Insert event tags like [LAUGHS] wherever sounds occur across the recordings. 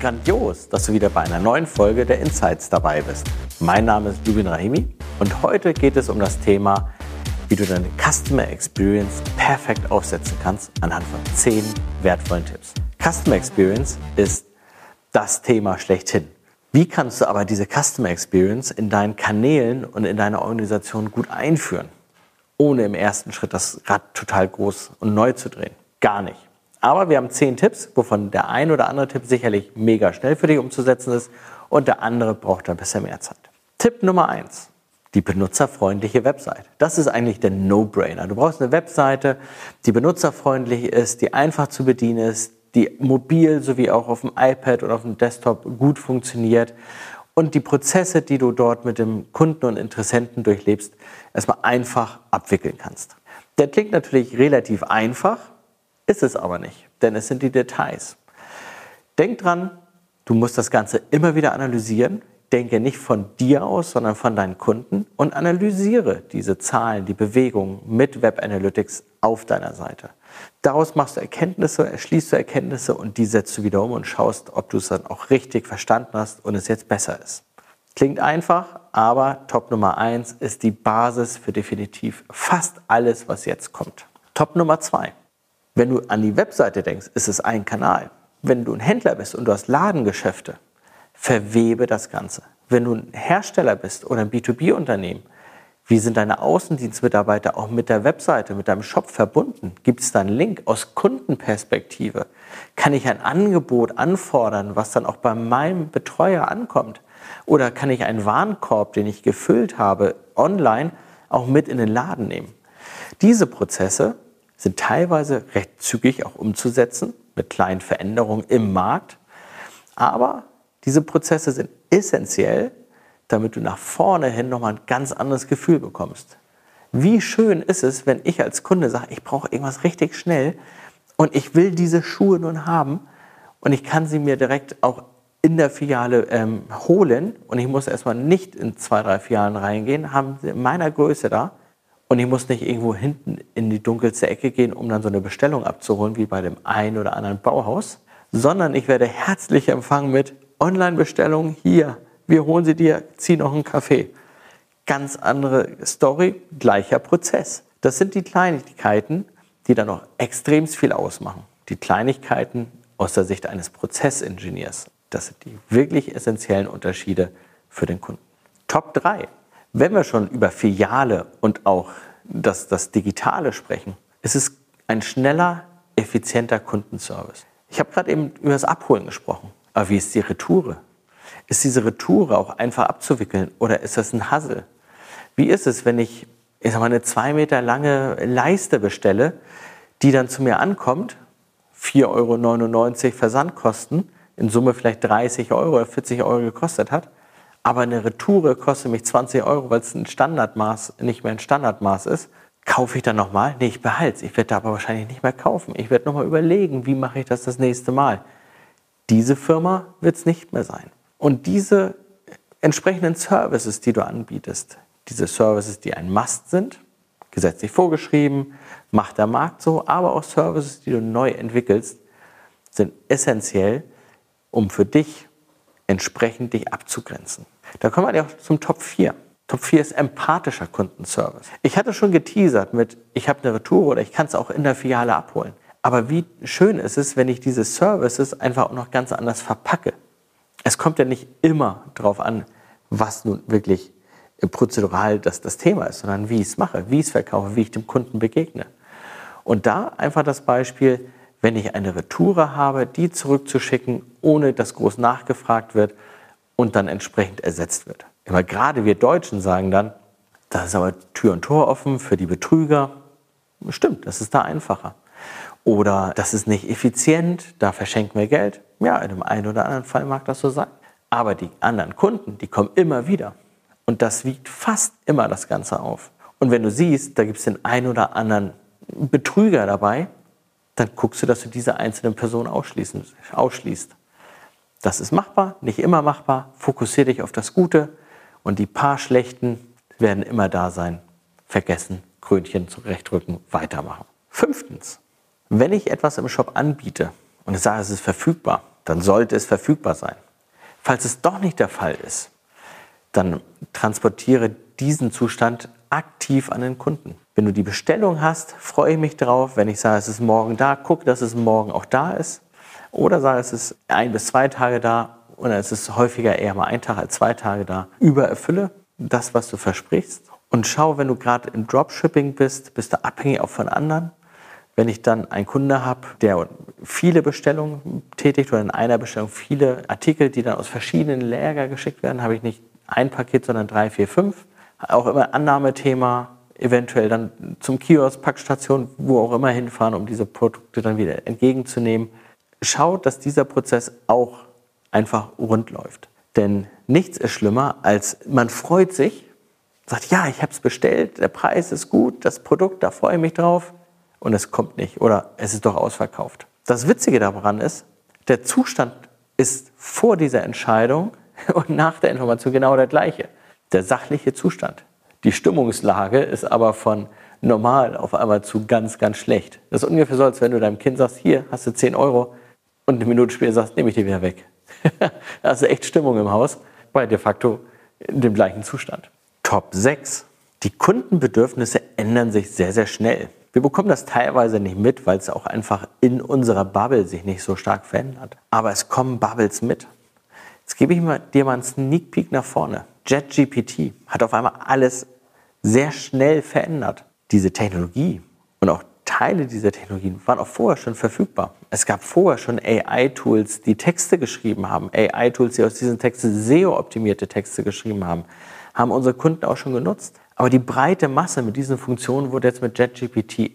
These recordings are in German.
grandios, dass du wieder bei einer neuen Folge der Insights dabei bist. Mein Name ist Jubin Rahimi und heute geht es um das Thema, wie du deine Customer Experience perfekt aufsetzen kannst anhand von 10 wertvollen Tipps. Customer Experience ist das Thema schlechthin. Wie kannst du aber diese Customer Experience in deinen Kanälen und in deiner Organisation gut einführen, ohne im ersten Schritt das Rad total groß und neu zu drehen? Gar nicht. Aber wir haben zehn Tipps, wovon der ein oder andere Tipp sicherlich mega schnell für dich umzusetzen ist und der andere braucht ein bisschen mehr Zeit. Tipp Nummer eins: Die benutzerfreundliche Website. Das ist eigentlich der No-Brainer. Du brauchst eine Webseite, die benutzerfreundlich ist, die einfach zu bedienen ist, die mobil sowie auch auf dem iPad oder auf dem Desktop gut funktioniert und die Prozesse, die du dort mit dem Kunden und Interessenten durchlebst, erstmal einfach abwickeln kannst. Der klingt natürlich relativ einfach, ist es aber nicht, denn es sind die Details. Denk dran, du musst das Ganze immer wieder analysieren. Denke nicht von dir aus, sondern von deinen Kunden und analysiere diese Zahlen, die Bewegungen mit Web Analytics auf deiner Seite. Daraus machst du Erkenntnisse, erschließt du Erkenntnisse und die setzt du wieder um und schaust, ob du es dann auch richtig verstanden hast und es jetzt besser ist. Klingt einfach, aber Top Nummer eins ist die Basis für definitiv fast alles, was jetzt kommt. Top Nummer zwei. Wenn du an die Webseite denkst, ist es ein Kanal. Wenn du ein Händler bist und du hast Ladengeschäfte, verwebe das Ganze. Wenn du ein Hersteller bist oder ein B2B-Unternehmen, wie sind deine Außendienstmitarbeiter auch mit der Webseite, mit deinem Shop verbunden? Gibt es da einen Link aus Kundenperspektive? Kann ich ein Angebot anfordern, was dann auch bei meinem Betreuer ankommt? Oder kann ich einen Warenkorb, den ich gefüllt habe, online auch mit in den Laden nehmen? Diese Prozesse sind teilweise recht zügig auch umzusetzen mit kleinen Veränderungen im Markt. Aber diese Prozesse sind essentiell, damit du nach vorne hin nochmal ein ganz anderes Gefühl bekommst. Wie schön ist es, wenn ich als Kunde sage, ich brauche irgendwas richtig schnell und ich will diese Schuhe nun haben und ich kann sie mir direkt auch in der Filiale ähm, holen und ich muss erstmal nicht in zwei, drei Filialen reingehen, haben sie in meiner Größe da und ich muss nicht irgendwo hinten in die dunkelste Ecke gehen, um dann so eine Bestellung abzuholen, wie bei dem einen oder anderen Bauhaus, sondern ich werde herzlich empfangen mit Online-Bestellung hier. Wir holen sie dir, zieh noch einen Kaffee. Ganz andere Story, gleicher Prozess. Das sind die Kleinigkeiten, die dann noch extrem viel ausmachen. Die Kleinigkeiten aus der Sicht eines Prozessingenieurs. Das sind die wirklich essentiellen Unterschiede für den Kunden. Top 3. Wenn wir schon über Filiale und auch das, das Digitale sprechen, ist es ein schneller, effizienter Kundenservice. Ich habe gerade eben über das Abholen gesprochen. Aber wie ist die Retoure? Ist diese Retoure auch einfach abzuwickeln oder ist das ein Hassel? Wie ist es, wenn ich, ich sag mal, eine zwei Meter lange Leiste bestelle, die dann zu mir ankommt, 4,99 Euro Versandkosten, in Summe vielleicht 30 Euro oder 40 Euro gekostet hat aber eine Retoure kostet mich 20 Euro, weil es ein Standardmaß nicht mehr ein Standardmaß ist, kaufe ich dann nochmal? Nee, ich behalte es. Ich werde da aber wahrscheinlich nicht mehr kaufen. Ich werde nochmal überlegen, wie mache ich das das nächste Mal. Diese Firma wird es nicht mehr sein. Und diese entsprechenden Services, die du anbietest, diese Services, die ein Must sind, gesetzlich vorgeschrieben, macht der Markt so, aber auch Services, die du neu entwickelst, sind essentiell, um für dich entsprechend dich abzugrenzen. Da kommen wir auch zum Top 4. Top 4 ist empathischer Kundenservice. Ich hatte schon geteasert mit, ich habe eine Retour oder ich kann es auch in der Filiale abholen. Aber wie schön ist es, wenn ich diese Services einfach auch noch ganz anders verpacke. Es kommt ja nicht immer darauf an, was nun wirklich prozedural das, das Thema ist, sondern wie ich es mache, wie ich es verkaufe, wie ich dem Kunden begegne. Und da einfach das Beispiel, wenn ich eine Retoure habe, die zurückzuschicken, ohne dass groß nachgefragt wird und dann entsprechend ersetzt wird. Immer gerade wir Deutschen sagen dann, da ist aber Tür und Tor offen für die Betrüger. Stimmt, das ist da einfacher. Oder das ist nicht effizient, da verschenken wir Geld. Ja, in dem einen oder anderen Fall mag das so sein. Aber die anderen Kunden, die kommen immer wieder. Und das wiegt fast immer das Ganze auf. Und wenn du siehst, da gibt es den einen oder anderen Betrüger dabei, dann guckst du, dass du diese einzelne Person ausschließt. Das ist machbar, nicht immer machbar. Fokussiere dich auf das Gute und die paar schlechten werden immer da sein. Vergessen, Krönchen zurechtrücken, weitermachen. Fünftens, wenn ich etwas im Shop anbiete und ich sage, es ist verfügbar, dann sollte es verfügbar sein. Falls es doch nicht der Fall ist, dann transportiere diesen Zustand aktiv an den Kunden. Wenn du die Bestellung hast, freue ich mich drauf. Wenn ich sage, es ist morgen da, guck, dass es morgen auch da ist. Oder sage, es ist ein bis zwei Tage da oder es ist häufiger eher mal ein Tag als zwei Tage da. Übererfülle das, was du versprichst. Und schau, wenn du gerade im Dropshipping bist, bist du abhängig auch von anderen. Wenn ich dann einen Kunde habe, der viele Bestellungen tätigt oder in einer Bestellung viele Artikel, die dann aus verschiedenen Läger geschickt werden, habe ich nicht ein Paket, sondern drei, vier, fünf. Auch immer Annahmethema, eventuell dann zum Kiosk, Packstation, wo auch immer hinfahren, um diese Produkte dann wieder entgegenzunehmen. Schaut, dass dieser Prozess auch einfach rund läuft. Denn nichts ist schlimmer, als man freut sich, sagt, ja, ich habe es bestellt, der Preis ist gut, das Produkt, da freue ich mich drauf und es kommt nicht oder es ist doch ausverkauft. Das Witzige daran ist, der Zustand ist vor dieser Entscheidung [LAUGHS] und nach der Information genau der gleiche. Der sachliche Zustand. Die Stimmungslage ist aber von normal auf einmal zu ganz, ganz schlecht. Das ist ungefähr so, als wenn du deinem Kind sagst, hier hast du 10 Euro und eine Minute später sagst, nehme ich die wieder weg. [LAUGHS] da hast du echt Stimmung im Haus, bei de facto in dem gleichen Zustand. Top 6. Die Kundenbedürfnisse ändern sich sehr, sehr schnell. Wir bekommen das teilweise nicht mit, weil es auch einfach in unserer Bubble sich nicht so stark verändert. Aber es kommen Bubbles mit. Jetzt gebe ich dir mal einen Sneak Peek nach vorne. JetGPT hat auf einmal alles sehr schnell verändert. Diese Technologie und auch Teile dieser Technologien waren auch vorher schon verfügbar. Es gab vorher schon AI-Tools, die Texte geschrieben haben. AI-Tools, die aus diesen Texten SEO-optimierte Texte geschrieben haben, haben unsere Kunden auch schon genutzt. Aber die breite Masse mit diesen Funktionen wurde jetzt mit JetGPT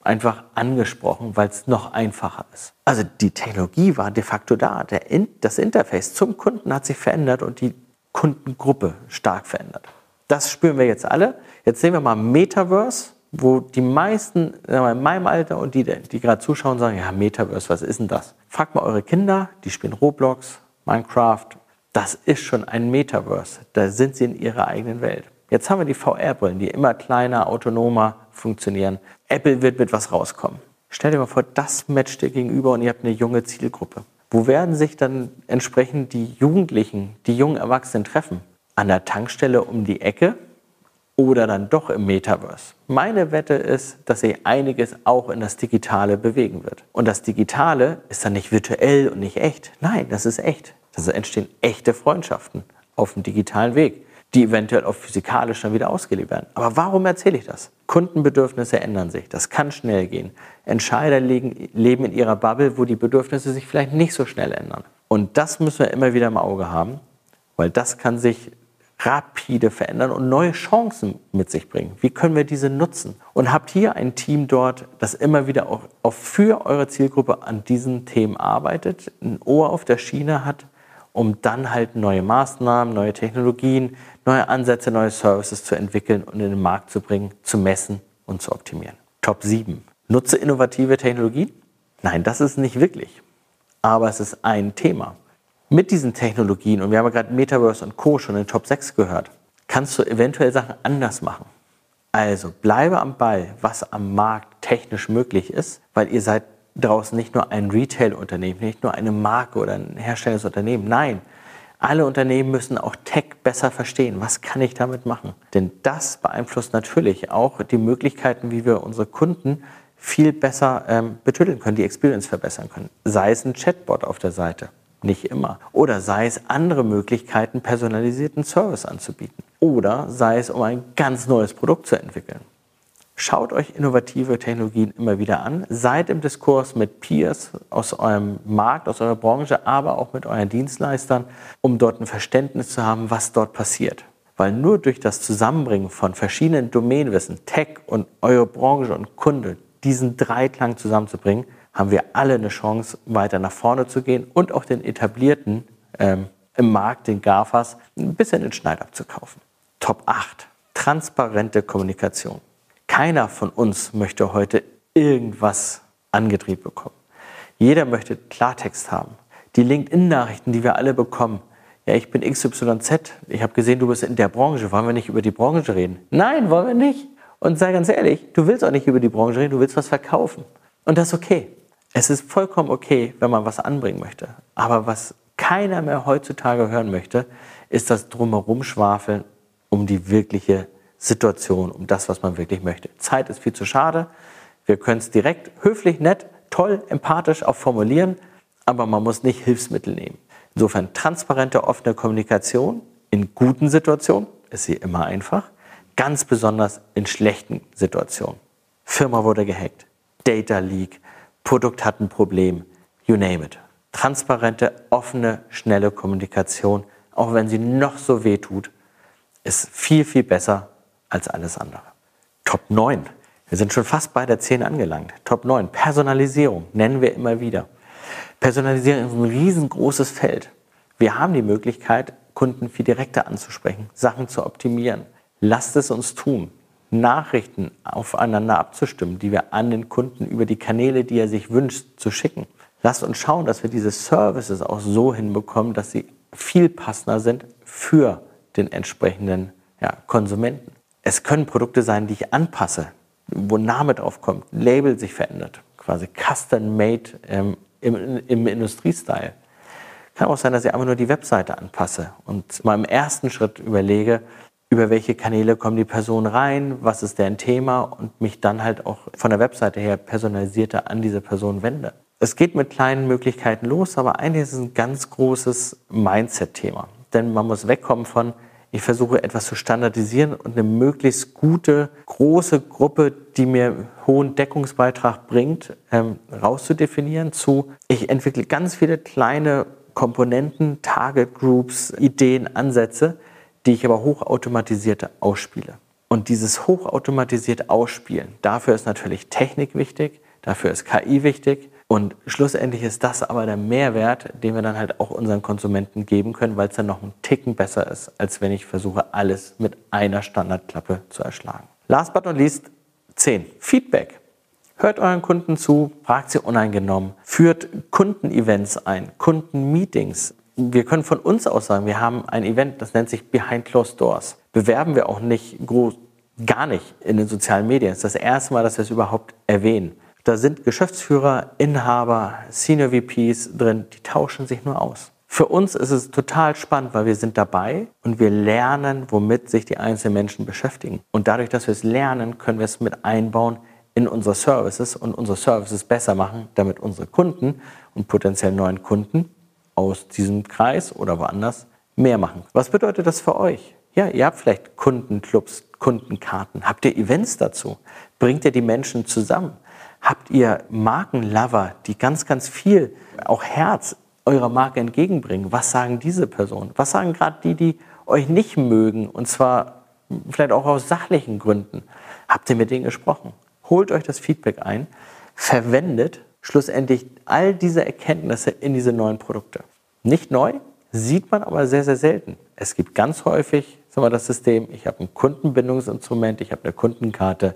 einfach angesprochen, weil es noch einfacher ist. Also die Technologie war de facto da. In das Interface zum Kunden hat sich verändert und die Kundengruppe stark verändert. Das spüren wir jetzt alle. Jetzt sehen wir mal Metaverse wo die meisten mal, in meinem Alter und die, die gerade zuschauen, sagen, ja, Metaverse, was ist denn das? Fragt mal eure Kinder, die spielen Roblox, Minecraft. Das ist schon ein Metaverse. Da sind sie in ihrer eigenen Welt. Jetzt haben wir die VR-Brillen, die immer kleiner, autonomer funktionieren. Apple wird mit was rauskommen. Stell dir mal vor, das matcht dir gegenüber und ihr habt eine junge Zielgruppe. Wo werden sich dann entsprechend die Jugendlichen, die jungen Erwachsenen treffen? An der Tankstelle um die Ecke oder dann doch im Metaverse. Meine Wette ist, dass sich einiges auch in das Digitale bewegen wird. Und das Digitale ist dann nicht virtuell und nicht echt. Nein, das ist echt. Das entstehen echte Freundschaften auf dem digitalen Weg, die eventuell auch physikalisch dann wieder ausgelebt werden. Aber warum erzähle ich das? Kundenbedürfnisse ändern sich. Das kann schnell gehen. Entscheider leben in ihrer Bubble, wo die Bedürfnisse sich vielleicht nicht so schnell ändern. Und das müssen wir immer wieder im Auge haben, weil das kann sich rapide verändern und neue Chancen mit sich bringen. Wie können wir diese nutzen? Und habt hier ein Team dort, das immer wieder auch, auch für eure Zielgruppe an diesen Themen arbeitet, ein Ohr auf der Schiene hat, um dann halt neue Maßnahmen, neue Technologien, neue Ansätze, neue Services zu entwickeln und in den Markt zu bringen, zu messen und zu optimieren. Top 7. Nutze innovative Technologien? Nein, das ist nicht wirklich. Aber es ist ein Thema mit diesen Technologien, und wir haben ja gerade Metaverse und Co. schon in Top 6 gehört, kannst du eventuell Sachen anders machen. Also bleibe am Ball, was am Markt technisch möglich ist, weil ihr seid draußen nicht nur ein Retail-Unternehmen, nicht nur eine Marke oder ein herstellendes Unternehmen. Nein, alle Unternehmen müssen auch Tech besser verstehen. Was kann ich damit machen? Denn das beeinflusst natürlich auch die Möglichkeiten, wie wir unsere Kunden viel besser ähm, betütteln können, die Experience verbessern können. Sei es ein Chatbot auf der Seite, nicht immer. Oder sei es andere Möglichkeiten, personalisierten Service anzubieten. Oder sei es, um ein ganz neues Produkt zu entwickeln. Schaut euch innovative Technologien immer wieder an. Seid im Diskurs mit Peers aus eurem Markt, aus eurer Branche, aber auch mit euren Dienstleistern, um dort ein Verständnis zu haben, was dort passiert. Weil nur durch das Zusammenbringen von verschiedenen Domänenwissen, Tech und eure Branche und Kunde, diesen Dreiklang zusammenzubringen, haben wir alle eine Chance, weiter nach vorne zu gehen und auch den etablierten ähm, im Markt, den GAFAs, ein bisschen den Schneid abzukaufen. Top 8. Transparente Kommunikation. Keiner von uns möchte heute irgendwas angedreht bekommen. Jeder möchte Klartext haben. Die LinkedIn-Nachrichten, die wir alle bekommen. Ja, ich bin XYZ. Ich habe gesehen, du bist in der Branche. Wollen wir nicht über die Branche reden? Nein, wollen wir nicht. Und sei ganz ehrlich, du willst auch nicht über die Branche reden, du willst was verkaufen. Und das ist okay. Es ist vollkommen okay, wenn man was anbringen möchte. Aber was keiner mehr heutzutage hören möchte, ist das Drumherum schwafeln um die wirkliche Situation, um das, was man wirklich möchte. Zeit ist viel zu schade. Wir können es direkt, höflich, nett, toll, empathisch auch formulieren, aber man muss nicht Hilfsmittel nehmen. Insofern transparente, offene Kommunikation in guten Situationen ist sie immer einfach, ganz besonders in schlechten Situationen. Firma wurde gehackt, Data Leak, Produkt hat ein Problem, you name it. Transparente, offene, schnelle Kommunikation, auch wenn sie noch so weh tut, ist viel, viel besser als alles andere. Top 9. Wir sind schon fast bei der 10 angelangt. Top 9. Personalisierung nennen wir immer wieder. Personalisierung ist ein riesengroßes Feld. Wir haben die Möglichkeit, Kunden viel direkter anzusprechen, Sachen zu optimieren. Lasst es uns tun. Nachrichten aufeinander abzustimmen, die wir an den Kunden über die Kanäle, die er sich wünscht, zu schicken. Lasst uns schauen, dass wir diese Services auch so hinbekommen, dass sie viel passender sind für den entsprechenden ja, Konsumenten. Es können Produkte sein, die ich anpasse, wo Name drauf kommt, ein Label sich verändert, quasi custom-made ähm, im, im Industriestyle. Kann auch sein, dass ich einfach nur die Webseite anpasse und mal im ersten Schritt überlege, über welche Kanäle kommen die Personen rein, was ist deren Thema und mich dann halt auch von der Webseite her personalisierter an diese Person wende. Es geht mit kleinen Möglichkeiten los, aber eigentlich ist es ein ganz großes Mindset-Thema. Denn man muss wegkommen von, ich versuche etwas zu standardisieren und eine möglichst gute, große Gruppe, die mir hohen Deckungsbeitrag bringt, ähm, rauszudefinieren zu, ich entwickle ganz viele kleine Komponenten, Target Groups, Ideen, Ansätze, die ich aber hochautomatisiert ausspiele. Und dieses hochautomatisiert Ausspielen, dafür ist natürlich Technik wichtig, dafür ist KI wichtig und schlussendlich ist das aber der Mehrwert, den wir dann halt auch unseren Konsumenten geben können, weil es dann noch einen Ticken besser ist, als wenn ich versuche, alles mit einer Standardklappe zu erschlagen. Last but not least 10. Feedback. Hört euren Kunden zu, fragt sie uneingenommen, führt Kundenevents ein, Kundenmeetings. Wir können von uns aus sagen, wir haben ein Event, das nennt sich Behind Closed Doors. Bewerben wir auch nicht groß, gar nicht in den sozialen Medien. Es ist das erste Mal, dass wir es überhaupt erwähnen. Da sind Geschäftsführer, Inhaber, Senior VPs drin, die tauschen sich nur aus. Für uns ist es total spannend, weil wir sind dabei und wir lernen, womit sich die einzelnen Menschen beschäftigen. Und dadurch, dass wir es lernen, können wir es mit einbauen in unsere Services und unsere Services besser machen, damit unsere Kunden und potenziell neuen Kunden aus diesem Kreis oder woanders mehr machen. Was bedeutet das für euch? Ja, ihr habt vielleicht Kundenclubs, Kundenkarten. Habt ihr Events dazu? Bringt ihr die Menschen zusammen? Habt ihr Markenlover, die ganz, ganz viel, auch Herz eurer Marke entgegenbringen? Was sagen diese Personen? Was sagen gerade die, die euch nicht mögen? Und zwar vielleicht auch aus sachlichen Gründen. Habt ihr mit denen gesprochen? Holt euch das Feedback ein, verwendet schlussendlich all diese Erkenntnisse in diese neuen Produkte. Nicht neu, sieht man aber sehr, sehr selten. Es gibt ganz häufig sagen das System, ich habe ein Kundenbindungsinstrument, ich habe eine Kundenkarte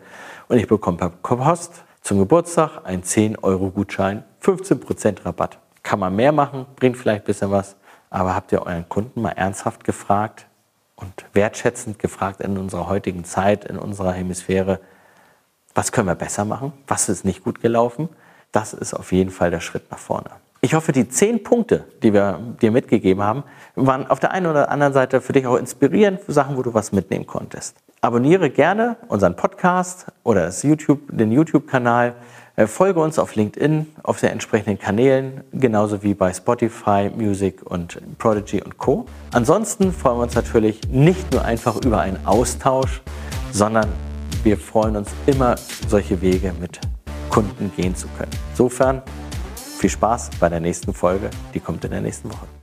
und ich bekomme per Post zum Geburtstag ein 10-Euro-Gutschein, 15% Rabatt. Kann man mehr machen, bringt vielleicht ein bisschen was, aber habt ihr euren Kunden mal ernsthaft gefragt und wertschätzend gefragt in unserer heutigen Zeit, in unserer Hemisphäre, was können wir besser machen? Was ist nicht gut gelaufen? Das ist auf jeden Fall der Schritt nach vorne. Ich hoffe, die zehn Punkte, die wir dir mitgegeben haben, waren auf der einen oder anderen Seite für dich auch inspirierend, für Sachen, wo du was mitnehmen konntest. Abonniere gerne unseren Podcast oder YouTube, den YouTube-Kanal. Äh, folge uns auf LinkedIn, auf den entsprechenden Kanälen, genauso wie bei Spotify, Music und Prodigy und Co. Ansonsten freuen wir uns natürlich nicht nur einfach über einen Austausch, sondern wir freuen uns immer, solche Wege mit Kunden gehen zu können. Insofern viel Spaß bei der nächsten Folge, die kommt in der nächsten Woche.